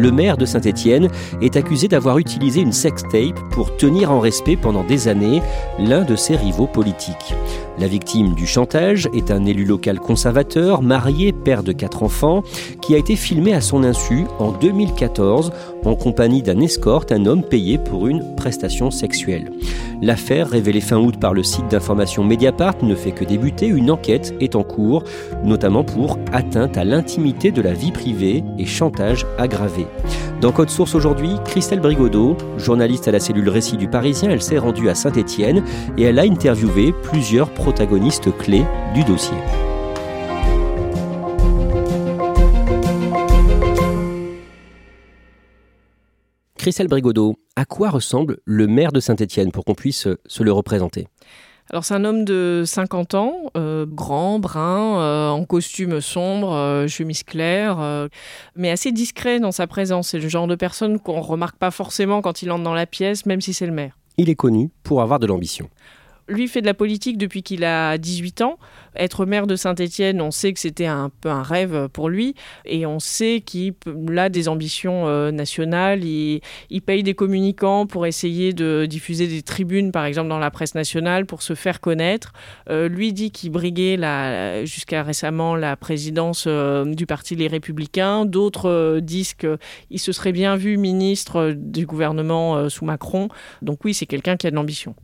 Le maire de Saint-Étienne est accusé d'avoir utilisé une sextape pour tenir en respect pendant des années l'un de ses rivaux politiques. La victime du chantage est un élu local conservateur, marié, père de quatre enfants, qui a été filmé à son insu en 2014 en compagnie d'un escorte, un homme payé pour une prestation sexuelle. L'affaire, révélée fin août par le site d'information Mediapart, ne fait que débuter. Une enquête est en cours, notamment pour atteinte à l'intimité de la vie privée et chantage aggravé. Dans Code Source aujourd'hui, Christelle Brigodeau, journaliste à la cellule Récit du Parisien, elle s'est rendue à Saint-Étienne et elle a interviewé plusieurs protagonistes clés du dossier. Christelle Brigodeau, à quoi ressemble le maire de Saint-Étienne pour qu'on puisse se le représenter? Alors c'est un homme de 50 ans, euh, grand, brun, euh, en costume sombre, euh, chemise claire, mais assez discret dans sa présence. C'est le genre de personne qu'on remarque pas forcément quand il entre dans la pièce, même si c'est le maire. Il est connu pour avoir de l'ambition. Lui fait de la politique depuis qu'il a 18 ans. Être maire de Saint-Étienne, on sait que c'était un peu un rêve pour lui et on sait qu'il a des ambitions euh, nationales. Il, paye des communicants pour essayer de diffuser des tribunes, par exemple, dans la presse nationale pour se faire connaître. Euh, lui dit qu'il briguait jusqu'à récemment la présidence euh, du Parti Les Républicains. D'autres disent qu'il se serait bien vu ministre du gouvernement sous Macron. Donc oui, c'est quelqu'un qui a de l'ambition.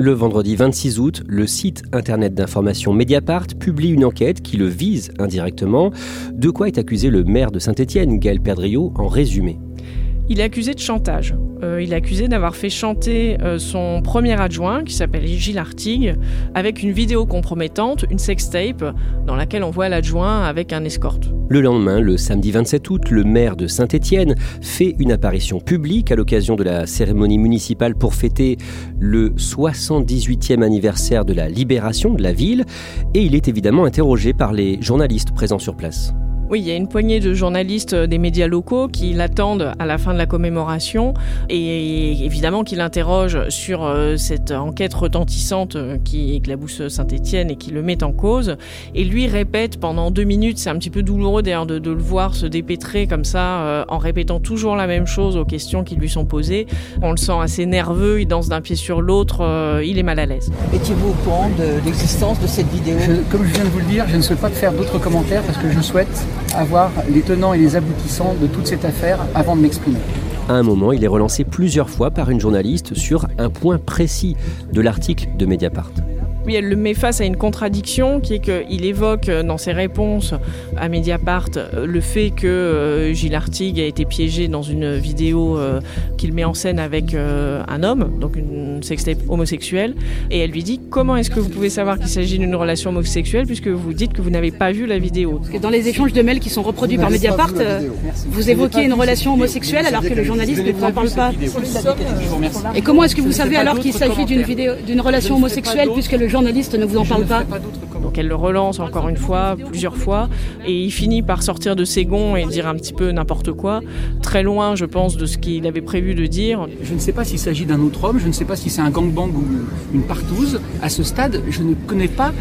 Le vendredi 26 août, le site internet d'information Mediapart publie une enquête qui le vise indirectement. De quoi est accusé le maire de Saint-Étienne, Gaël Perdriau, en résumé il est accusé de chantage. Euh, il est accusé d'avoir fait chanter euh, son premier adjoint, qui s'appelle Gilles Artigue, avec une vidéo compromettante, une sextape, dans laquelle on voit l'adjoint avec un escorte. Le lendemain, le samedi 27 août, le maire de Saint-Étienne fait une apparition publique à l'occasion de la cérémonie municipale pour fêter le 78e anniversaire de la libération de la ville, et il est évidemment interrogé par les journalistes présents sur place. Oui, il y a une poignée de journalistes des médias locaux qui l'attendent à la fin de la commémoration et évidemment qui l'interrogent sur euh, cette enquête retentissante euh, qui éclabousse Saint-Étienne et qui le met en cause. Et lui répète pendant deux minutes, c'est un petit peu douloureux d'ailleurs de, le voir se dépêtrer comme ça euh, en répétant toujours la même chose aux questions qui lui sont posées. On le sent assez nerveux, il danse d'un pied sur l'autre, il est mal à l'aise. Étiez-vous au courant de l'existence de cette vidéo? Comme je viens de vous le dire, je ne souhaite pas faire d'autres commentaires parce que je souhaite avoir les tenants et les aboutissants de toute cette affaire avant de m'exprimer. À un moment, il est relancé plusieurs fois par une journaliste sur un point précis de l'article de Mediapart. Oui, elle le met face à une contradiction qui est qu'il évoque euh, dans ses réponses à Mediapart euh, le fait que euh, Gilles Artigue a été piégé dans une vidéo qu'il met en scène avec un homme, donc une sextape homosexuelle. Et elle lui dit Comment est-ce que vous pouvez savoir qu'il s'agit d'une relation homosexuelle puisque vous dites que vous n'avez pas vu la vidéo? Dans les échanges de mails qui sont reproduits par Mediapart, vous évoquez une relation homosexuelle alors que le journaliste ne vous en parle pas. Et comment est-ce que vous savez alors qu'il s'agit d'une vidéo, d'une relation homosexuelle puisque le journaliste ne vous en parle pas Donc elle le relance encore une fois, plusieurs fois, et il finit par sortir de ses gonds et dire un petit peu n'importe quoi, très loin, je pense, de ce qu'il avait prévu de dire. Je ne sais pas s'il s'agit d'un autre homme, je ne sais pas si c'est un gangbang ou une partouze. À ce stade, je ne connais pas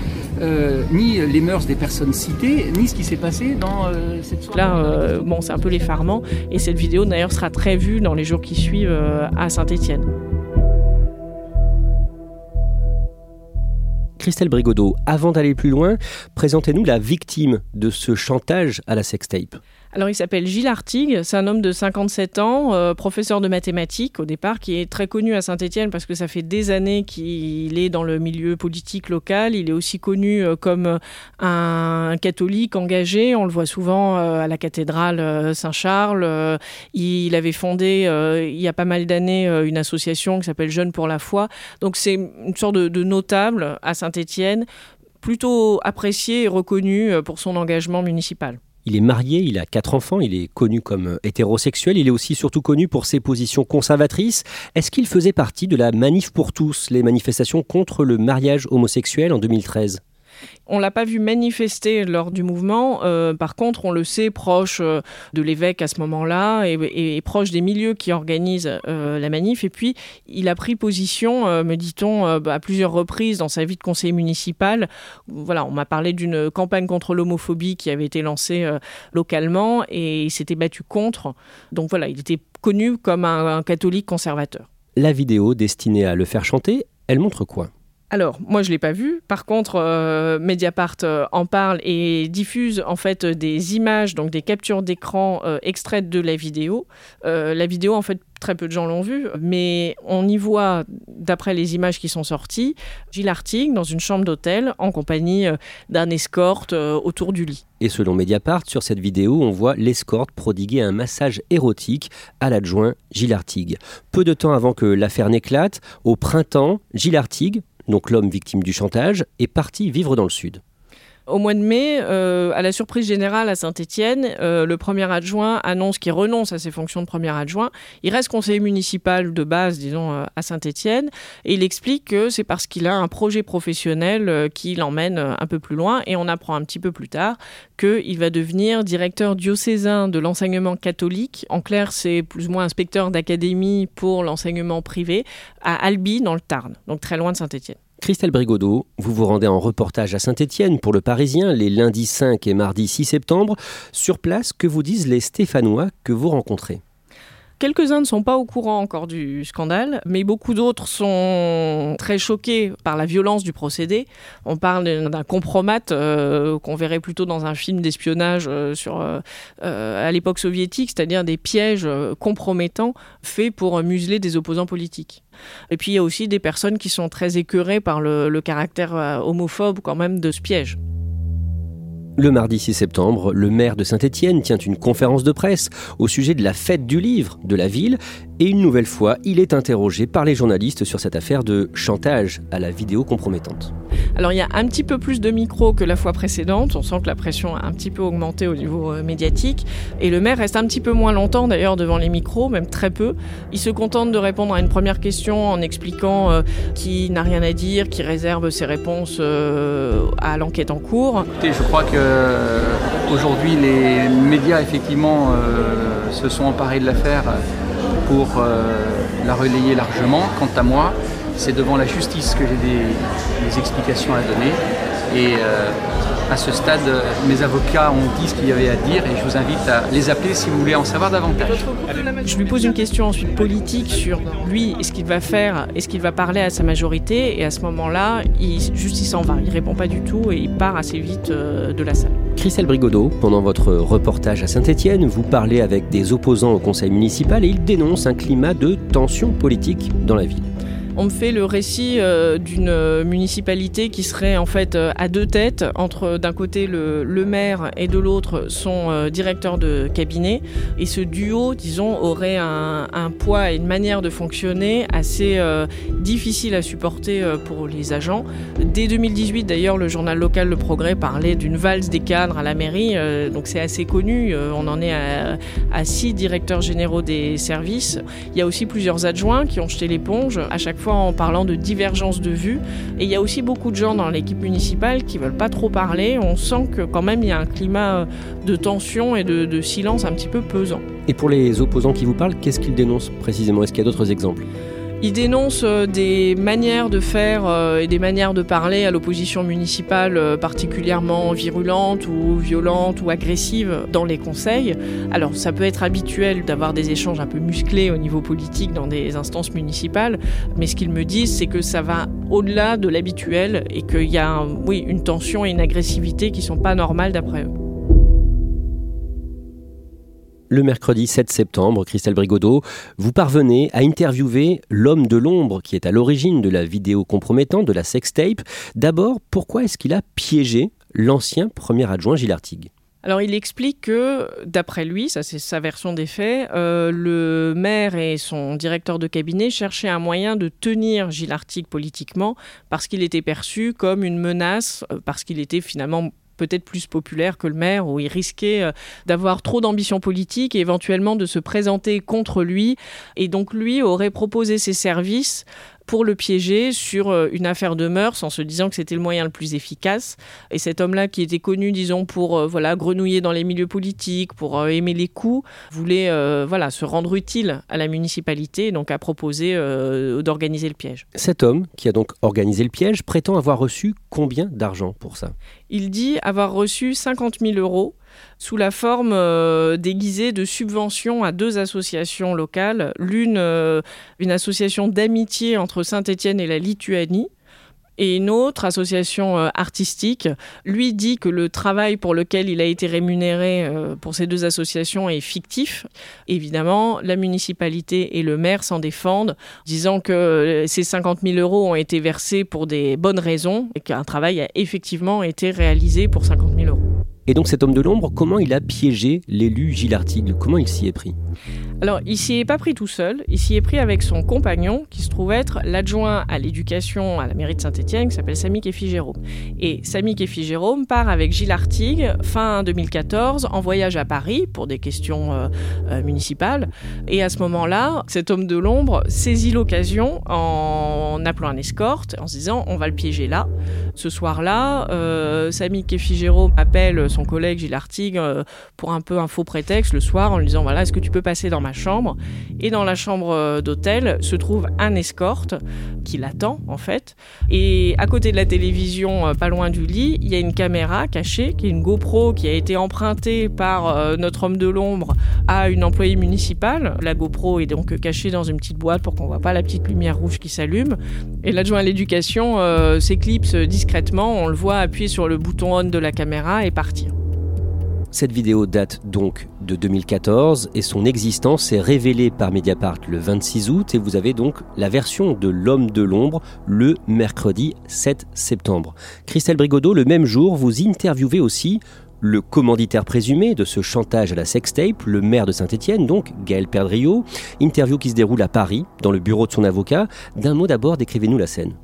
euh, ni les mœurs des personnes citées, ni ce qui s'est passé dans euh, cette soirée. Là, euh, bon, c'est un peu l'effarement, et cette vidéo d'ailleurs sera très vue dans les jours qui suivent à Saint-Étienne. Christelle Brigodeau, avant d'aller plus loin, présentez-nous la victime de ce chantage à la sextape. Alors il s'appelle Gilles Artigue, c'est un homme de 57 ans, euh, professeur de mathématiques au départ, qui est très connu à Saint-Étienne parce que ça fait des années qu'il est dans le milieu politique local. Il est aussi connu euh, comme un catholique engagé, on le voit souvent euh, à la cathédrale Saint-Charles. il avait fondé il y a pas mal d'années une association qui s'appelle Jeunes pour la foi. Donc c'est une sorte de, de notable à Saint-Étienne, plutôt apprécié et reconnu pour son engagement municipal. Il est marié, il a quatre enfants, il est connu comme hétérosexuel, il est aussi surtout connu pour ses positions conservatrices. Est-ce qu'il faisait partie de la Manif pour tous, les manifestations contre le mariage homosexuel en 2013 on l'a pas vu manifester lors du mouvement. Euh, par contre, on le sait proche euh, de l'évêque à ce moment-là et, proche des milieux qui organisent euh, la manif. Et puis, il a pris position, me dit-on, bah, à plusieurs reprises dans sa vie de conseiller municipal. Voilà, on m'a parlé d'une campagne contre l'homophobie qui avait été lancée localement et il s'était battu contre. Donc voilà, il était connu comme un catholique conservateur. La vidéo destinée à le faire chanter, elle montre quoi? Alors, moi, je ne l'ai pas vu. Par contre, euh, Mediapart euh, en parle et diffuse en fait des images, donc des captures d'écran euh, extraites de la vidéo. la vidéo, en fait, très peu de gens l'ont vue, mais on y voit, d'après les images qui sont sorties, Gilles Artigue dans une chambre d'hôtel en compagnie d'un escorte autour du lit. Et selon Mediapart, sur cette vidéo, on voit l'escorte prodiguer un massage érotique à l'adjoint Gilles Artigue. Peu de temps avant que l'affaire n'éclate, au printemps, Gilles Artigue, donc l'homme victime du chantage, est parti vivre dans le sud. Au mois de mai, euh, à la surprise générale à Saint-Étienne, euh, le premier adjoint annonce qu'il renonce à ses fonctions de premier adjoint. Il reste conseiller municipal de base, disons, euh, à Saint-Étienne, et il explique que c'est parce qu'il a un projet professionnel qui l'emmène un peu plus loin. Et on apprend un petit peu plus tard qu'il va devenir directeur diocésain de l'enseignement catholique. En clair, c'est plus ou moins inspecteur d'académie pour l'enseignement privé à Albi, dans le Tarn, donc très loin de Saint-Étienne. Christelle Brigodeau, vous vous rendez en reportage à Saint-Étienne pour le Parisien les lundis 5 et mardi 6 septembre. Sur place, que vous disent les Stéphanois que vous rencontrez? Quelques-uns ne sont pas au courant encore du scandale, mais beaucoup d'autres sont très choqués par la violence du procédé. On parle d'un compromat euh, qu'on verrait plutôt dans un film d'espionnage euh, euh, à l'époque soviétique, c'est-à-dire des pièges compromettants faits pour museler des opposants politiques. Et puis il y a aussi des personnes qui sont très écœurées par le, le caractère homophobe quand même de ce piège. Le mardi 6 septembre, le maire de Saint-Étienne tient une conférence de presse au sujet de la fête du livre de la ville et une nouvelle fois, il est interrogé par les journalistes sur cette affaire de chantage à la vidéo compromettante. Alors il y a un petit peu plus de micros que la fois précédente, on sent que la pression a un petit peu augmenté au niveau euh, médiatique, et le maire reste un petit peu moins longtemps d'ailleurs devant les micros, même très peu. Il se contente de répondre à une première question en expliquant euh, qu'il n'a rien à dire, qu'il réserve ses réponses euh, à l'enquête en cours. je crois que aujourd'hui les médias effectivement se sont emparés de l'affaire pour la relayer largement. Quant à moi, c'est devant la justice que j'ai des, explications à donner. Euh, à ce stade, mes avocats ont dit ce qu'il y avait à dire et je vous invite à les appeler si vous voulez en savoir davantage. Je lui pose une question ensuite politique sur lui et ce qu'il va faire, est-ce qu'il va parler à sa majorité et à ce moment-là, il, juste il s'en va, il répond pas du tout et il part assez vite euh, de la salle. Christelle Brigodeau, pendant votre reportage à Saint-Étienne, vous parlez avec des opposants au conseil municipal et ils dénoncent un climat de tension politique dans la ville on me fait le récit euh, d'une euh, municipalité qui serait en fait euh, à deux têtes, entre d'un côté le, maire et de l'autre son directeur de cabinet. Et ce duo, disons, aurait un, poids et une manière de fonctionner assez difficile à supporter pour les agents. Dès 2018, d'ailleurs, le journal local Le Progrès parlait d'une valse des cadres à la mairie, donc c'est assez connu. on en est à six directeurs généraux des services. Il y a aussi plusieurs adjoints qui ont jeté l'éponge à chaque fois en parlant de divergence de vues. Et il y a aussi beaucoup de gens dans l'équipe municipale qui veulent pas trop parler. On sent que quand même il y a un climat de tension et de silence un petit peu pesant. Et pour les opposants qui vous parlent, qu'est-ce qu'ils dénoncent précisément? Est-ce qu'il y a d'autres exemples? Il dénonce euh, des manières de faire euh, et des manières de parler à l'opposition municipale euh, particulièrement virulentes ou violentes ou agressives dans les conseils. Alors ça peut être habituel d'avoir des échanges un peu musclés au niveau politique dans des instances municipales, mais ce qu'ils me disent c'est que ça va au-delà de l'habituel et qu'il y a une tension et une agressivité qui sont pas normales d'après eux. Le mercredi 7 septembre, Christelle Brigodeau, vous parvenez à interviewer l'homme de l'ombre qui est à l'origine de la vidéo compromettante, de la sextape. D'abord, pourquoi est-ce qu'il a piégé l'ancien premier adjoint Gilles Artigue? Alors il explique que, d'après lui, ça c'est sa version des faits, euh, le maire et son directeur de cabinet cherchaient un moyen de tenir Gilles Artigue politiquement parce qu'il était perçu comme une menace, euh, parce qu'il était finalement peut-être plus populaire que le maire, où il risquait euh, d'avoir trop d'ambition politique et éventuellement de se présenter contre lui. Et donc lui aurait proposé ses services pour le piéger sur euh, une affaire de mœurs en se disant que c'était le moyen le plus efficace. Et cet homme-là, qui était connu, disons, pour euh, voilà grenouiller dans les milieux politiques, pour aimer les coups, voulait voilà se rendre utile à la municipalité, donc a proposé d'organiser le piège. Cet homme, qui a donc organisé le piège, prétend avoir reçu combien d'argent pour ça? Il dit avoir reçu 50 000 euros sous la forme euh, déguisée de subventions à deux associations locales. L'une, euh, une association d'amitié entre Saint-Étienne et la Lituanie, et une autre association euh, artistique lui dit que le travail pour lequel il a été rémunéré pour ces deux associations est fictif. Évidemment, la municipalité et le maire s'en défendent, disant que ces 50 000 euros ont été versés pour des bonnes raisons et qu'un travail a effectivement été réalisé pour 50 000 euros. Et donc cet homme de l'ombre, comment il a piégé l'élu Gilles Artigle Comment il s'y est pris? Alors, il s'y est pas pris tout seul, il s'y est pris avec son compagnon, qui se trouve être l'adjoint à l'éducation à la mairie de Saint-Etienne, qui s'appelle Samy Kefi Jérôme. Et Samy Kefi Jérôme part avec Gilles Artigue, fin 2014, en voyage à Paris pour des questions euh, euh, municipales. Et à ce moment-là, cet homme de l'ombre saisit l'occasion en appelant un escorte, en se disant on va le piéger là. Ce soir-là, euh, Samy Kefi Jérôme appelle collègue Gilles Artigue euh, pour un peu un faux prétexte le soir en lui disant voilà, est-ce que tu peux passer dans ma chambre? Et dans la chambre euh, d'hôtel se trouve un escorte qui l'attend en fait. Et à côté de la télévision, euh, pas loin du lit, il y a une caméra cachée, qui est une GoPro qui a été empruntée par notre homme de l'ombre à une employée municipale. La GoPro est donc cachée dans une petite boîte pour qu'on voit pas la petite lumière rouge qui s'allume. Et l'adjoint à l'éducation s'éclipse discrètement, on le voit appuyer sur le bouton on de la caméra et partir. Cette vidéo date donc de 2014 et son existence est révélée par Mediapart le 26 août et vous avez donc la version de L'homme de l'ombre le mercredi 7 septembre. Christelle Brigodeau, le même jour, vous interviewez aussi le commanditaire présumé de ce chantage à la sextape, le maire de Saint-Étienne, donc Gaël Perdriau, interview qui se déroule à Paris, dans le bureau de son avocat. D'un mot d'abord, décrivez-nous la scène.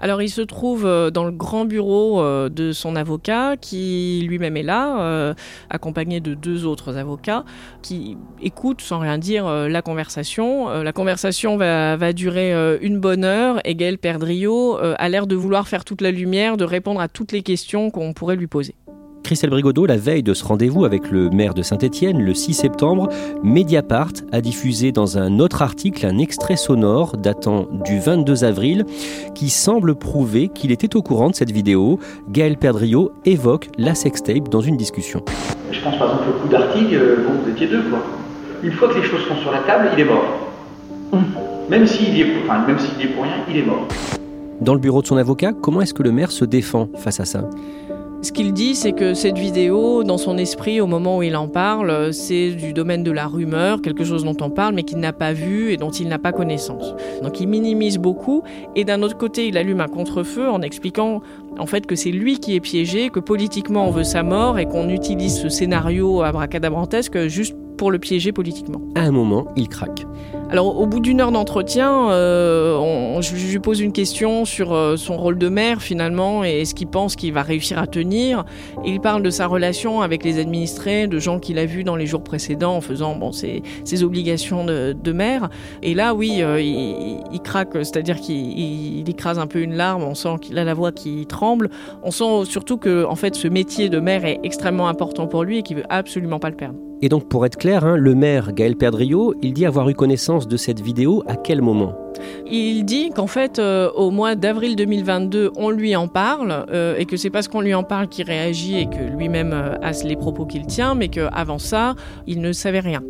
Alors il se trouve euh, dans le grand bureau euh, de son avocat qui lui-même est là, euh, accompagné de deux autres avocats qui écoutent sans rien dire la conversation. La conversation va, durer une bonne heure et Gaël a l'air de vouloir faire toute la lumière, de répondre à toutes les questions qu'on pourrait lui poser. Christelle Brigodeau, la veille de ce rendez-vous avec le maire de Saint-Étienne, le 6 septembre, Mediapart a diffusé dans un autre article un extrait sonore datant du 22 avril qui semble prouver qu'il était au courant de cette vidéo. Gaël Perdriau évoque la sextape dans une discussion. Je pense par exemple au coup d'article, euh, bon, vous étiez deux quoi. Une fois que les choses sont sur la table, il est mort. Même s'il est, enfin, même s'il est pour rien, il est mort. Dans le bureau de son avocat, comment est-ce que le maire se défend face à ça? Ce qu'il dit, c'est que cette vidéo, dans son esprit, au moment où il en parle, c'est du domaine de la rumeur, quelque chose dont on parle, mais qu'il n'a pas vu et dont il n'a pas connaissance. Donc il minimise beaucoup, et d'un autre côté, il allume un contre-feu en expliquant en fait que c'est lui qui est piégé, que politiquement on veut sa mort et qu'on utilise ce scénario abracadabrantesque juste pour le piéger politiquement. À un moment, il craque. Alors, au bout d'une heure d'entretien, euh, je, lui pose une question sur euh, son rôle de maire finalement et ce qu'il pense qu'il va réussir à tenir. il parle de sa relation avec les administrés, de gens qu'il a vus dans les jours précédents en faisant bon, ses, obligations de, maire. Et là, oui, euh, il, il, craque, c'est-à-dire qu'il écrase un peu une larme. On sent qu'il a la voix qui tremble. On sent surtout que, en fait, ce métier de maire est extrêmement important pour lui et qu'il veut absolument pas le perdre. Et donc, pour être clair, hein, le maire Gaël Perdriau, il dit avoir eu connaissance de cette vidéo à quel moment? Il dit qu'en fait, euh, au mois d'avril 2022, on lui en parle euh, et que c'est parce qu'on lui en parle qu'il réagit et que lui-même euh, a les propos qu'il tient, mais qu'avant ça, il ne savait rien.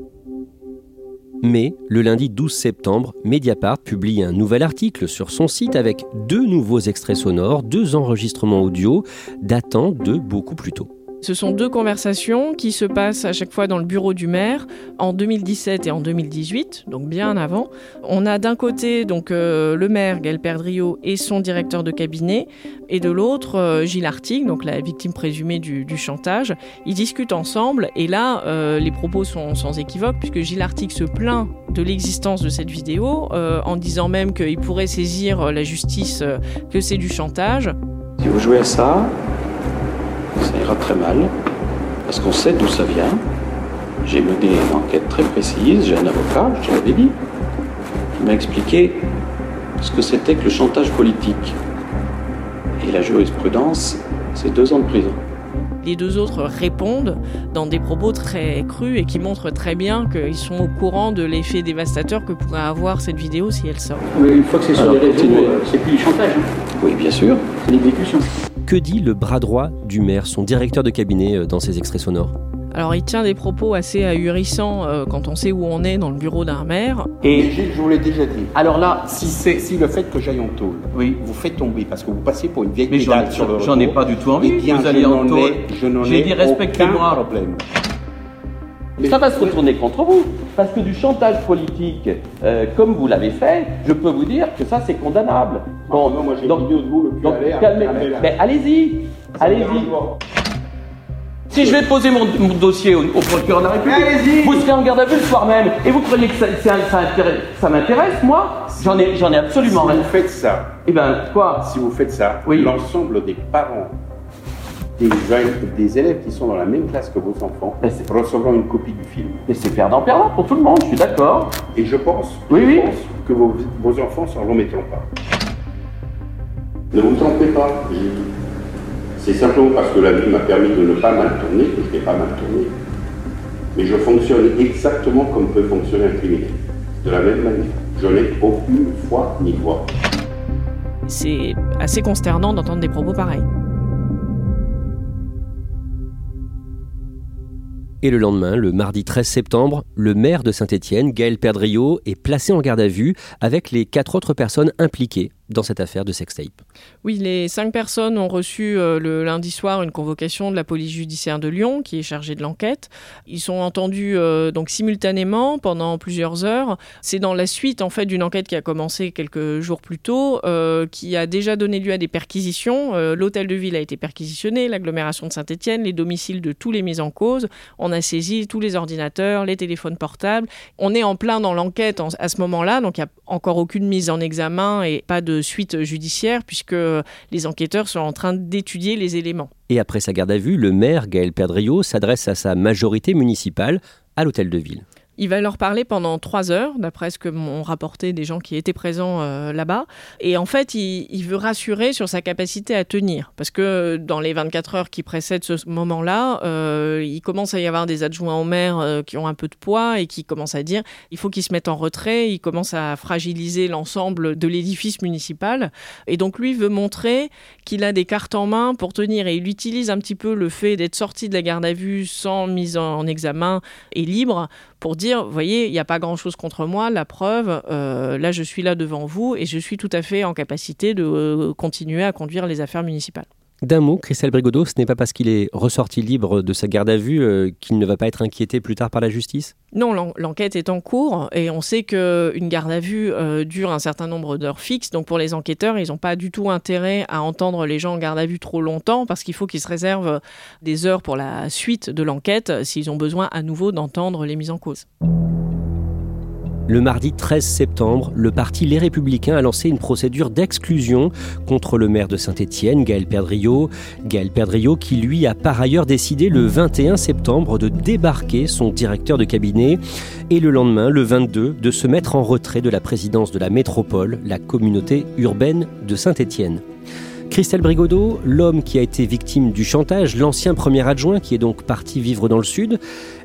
Mais le lundi 12 septembre, Mediapart publie un nouvel article sur son site avec deux nouveaux extraits sonores, deux enregistrements audio datant de beaucoup plus tôt. Ce sont deux conversations qui se passent à chaque fois dans le bureau du maire en 2017 et en 2018, donc bien avant. On a d'un côté donc euh, le maire Gaël et son directeur de cabinet, et de l'autre euh, Gilles Artigue, donc la victime présumée du, chantage. Ils discutent ensemble et là euh, les propos sont sans équivoque puisque Gilles Artigue se plaint de l'existence de cette vidéo en disant même qu'il pourrait saisir la justice que c'est du chantage. Si vous jouez à ça, ça ira très mal, parce qu'on sait d'où ça vient. J'ai mené une enquête très précise, j'ai un avocat, je l'avais dit, qui m'a expliqué ce que c'était que le chantage politique. Et la jurisprudence, c'est deux ans de prison. Les deux autres répondent dans des propos très crus et qui montrent très bien qu'ils sont au courant de l'effet dévastateur que pourrait avoir cette vidéo si elle sort. Mais une fois que c'est sur les réseaux, euh, c'est plus du chantage. Hein. Oui, bien sûr. C'est l'exécution. Que dit le bras droit du maire, son directeur de cabinet, euh, dans ses extraits sonores alors il tient des propos assez ahurissants euh, quand on sait où on est dans le bureau d'un maire. Et je vous l'ai déjà dit. Alors là, si c'est si le fait que j'aille en tôle, oui. vous fait tomber parce que vous passez pour une vieille Mais sur le J'en ai pas du tout envie. Eh bien, vous allez en tôle. J'ai dit respectez-moi. problème. Ça va se retourner contre vous, parce que du chantage politique, euh, comme vous l'avez fait, je peux vous dire que ça c'est condamnable. Bon, non, moi j'ai donc, de vous le donc, calmez, mais allez-y, allez-y. Si je vais poser mon, dossier au, procureur de la République, vous serez en garde à vue le soir même. Et vous croyez que ça, ça, m'intéresse, moi J'en ai, j'en ai absolument rien. Si vous faites ça, eh ben, quoi Si vous faites ça, oui. l'ensemble des parents des, des, élèves qui sont dans la même classe que vos enfants recevront une copie du film. Et c'est perdant-perdant pour tout le monde, je suis d'accord. Et je pense, oui, pense que vos, vos enfants s'en remettront pas. Ne vous trompez pas, c'est simplement parce que la vie m'a permis de ne pas mal tourner que je n'ai pas mal tourné. Mais je fonctionne exactement comme peut fonctionner un criminel. De la même manière. Je n'ai aucune foi ni voix. C'est assez consternant d'entendre des propos pareils. Et le lendemain, le mardi 13 septembre, le maire de Saint-Étienne, Gaël Perdriau, est placé en garde à vue avec les quatre autres personnes impliquées dans cette affaire de sextape. Oui, les cinq personnes ont reçu euh, le lundi soir une convocation de la police judiciaire de Lyon qui est chargée de l'enquête. Ils sont entendus euh, donc simultanément pendant plusieurs heures. C'est dans la suite en fait d'une enquête qui a commencé quelques jours plus tôt, euh, qui a déjà donné lieu à des perquisitions. L'hôtel de ville a été perquisitionné, l'agglomération de Saint-Étienne, les domiciles de tous les mis en cause. On a saisi tous les ordinateurs, les téléphones portables. On est en plein dans l'enquête à ce moment-là, donc il n'y a encore aucune mise en examen et pas de suite judiciaire puisque les enquêteurs sont en train d'étudier les éléments. Et après sa garde à vue, le maire Gaël Perdriau s'adresse à sa majorité municipale à l'hôtel de ville. Il va leur parler pendant trois heures, d'après ce que m'ont rapporté des gens qui étaient présents euh, là-bas. Et en fait, il, veut rassurer sur sa capacité à tenir. Parce que dans les 24 heures qui précèdent ce moment-là, euh, il commence à y avoir des adjoints au maire euh, qui ont un peu de poids et qui commencent à dire il faut qu'ils se mettent en retrait. Il commence à fragiliser l'ensemble de l'édifice municipal. Et donc, lui veut montrer qu'il a des cartes en main pour tenir. Et il utilise un petit peu le fait d'être sorti de la garde à vue sans mise en examen et libre pour dire, voyez, il n'y a pas grand-chose contre moi, la preuve, euh, là je suis là devant vous et je suis tout à fait en capacité de euh, continuer à conduire les affaires municipales. D'un mot, Christelle Brigodeau, ce n'est pas parce qu'il est ressorti libre de sa garde à vue euh, qu'il ne va pas être inquiété plus tard par la justice? Non, l'enquête est en cours et on sait qu'une garde à vue euh, dure un certain nombre d'heures fixes. Donc pour les enquêteurs, ils n'ont pas du tout intérêt à entendre les gens en garde à vue trop longtemps parce qu'il faut qu'ils se réservent des heures pour la suite de l'enquête s'ils ont besoin à nouveau d'entendre les mises en cause. Le mardi 13 septembre, le parti Les Républicains a lancé une procédure d'exclusion contre le maire de Saint-Étienne, Gaël Perdriau. Gaël Perdriau qui lui a par ailleurs décidé le 21 septembre de débarquer son directeur de cabinet et le lendemain, le 22, de se mettre en retrait de la présidence de la métropole, la communauté urbaine de Saint-Étienne. Christelle Brigodeau, l'homme qui a été victime du chantage, l'ancien premier adjoint qui est donc parti vivre dans le sud,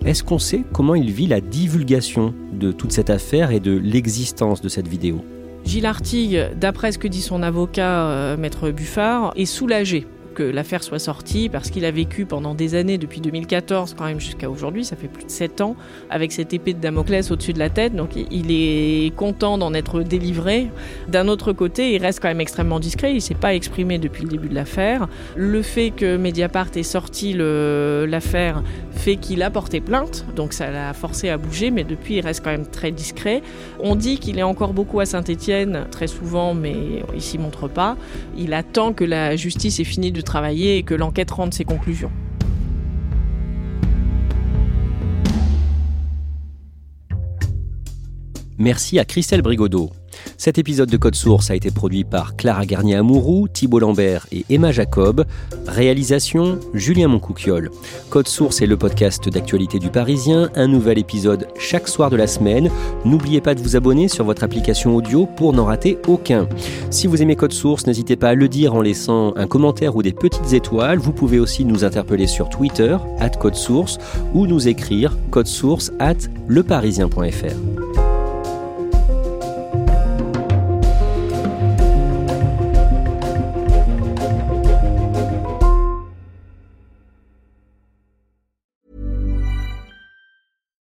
est-ce qu'on sait comment il vit la divulgation de toute cette affaire et de l'existence de cette vidéo? Gilles Artigue, d'après ce que dit son avocat, euh, maître Buffard, est soulagé que l'affaire soit sortie parce qu'il a vécu pendant des années, depuis 2014 quand même jusqu'à aujourd'hui, ça fait plus de 7 ans, avec cette épée de Damoclès au-dessus de la tête. Donc il est content d'en être délivré. D'un autre côté, il reste quand même extrêmement discret. Il ne s'est pas exprimé depuis le début de l'affaire. Le fait que Mediapart ait sorti l'affaire fait qu'il a porté plainte, donc ça l'a forcé à bouger, mais depuis il reste quand même très discret. On dit qu'il est encore beaucoup à Saint-Étienne, très souvent, mais il s'y montre pas. Il attend que la justice ait fini de travailler et que l'enquête rende ses conclusions. Merci à Christelle Brigodeau. Cet épisode de Code Source a été produit par Clara Garnier-Amouroux, Thibault Lambert et Emma Jacob. Réalisation Julien Moncouquiole. Code Source est le podcast d'actualité du Parisien. Un nouvel épisode chaque soir de la semaine. N'oubliez pas de vous abonner sur votre application audio pour n'en rater aucun. Si vous aimez Code Source, n'hésitez pas à le dire en laissant un commentaire ou des petites étoiles. Vous pouvez aussi nous interpeller sur Twitter, at Code Source, ou nous écrire source at leparisien.fr.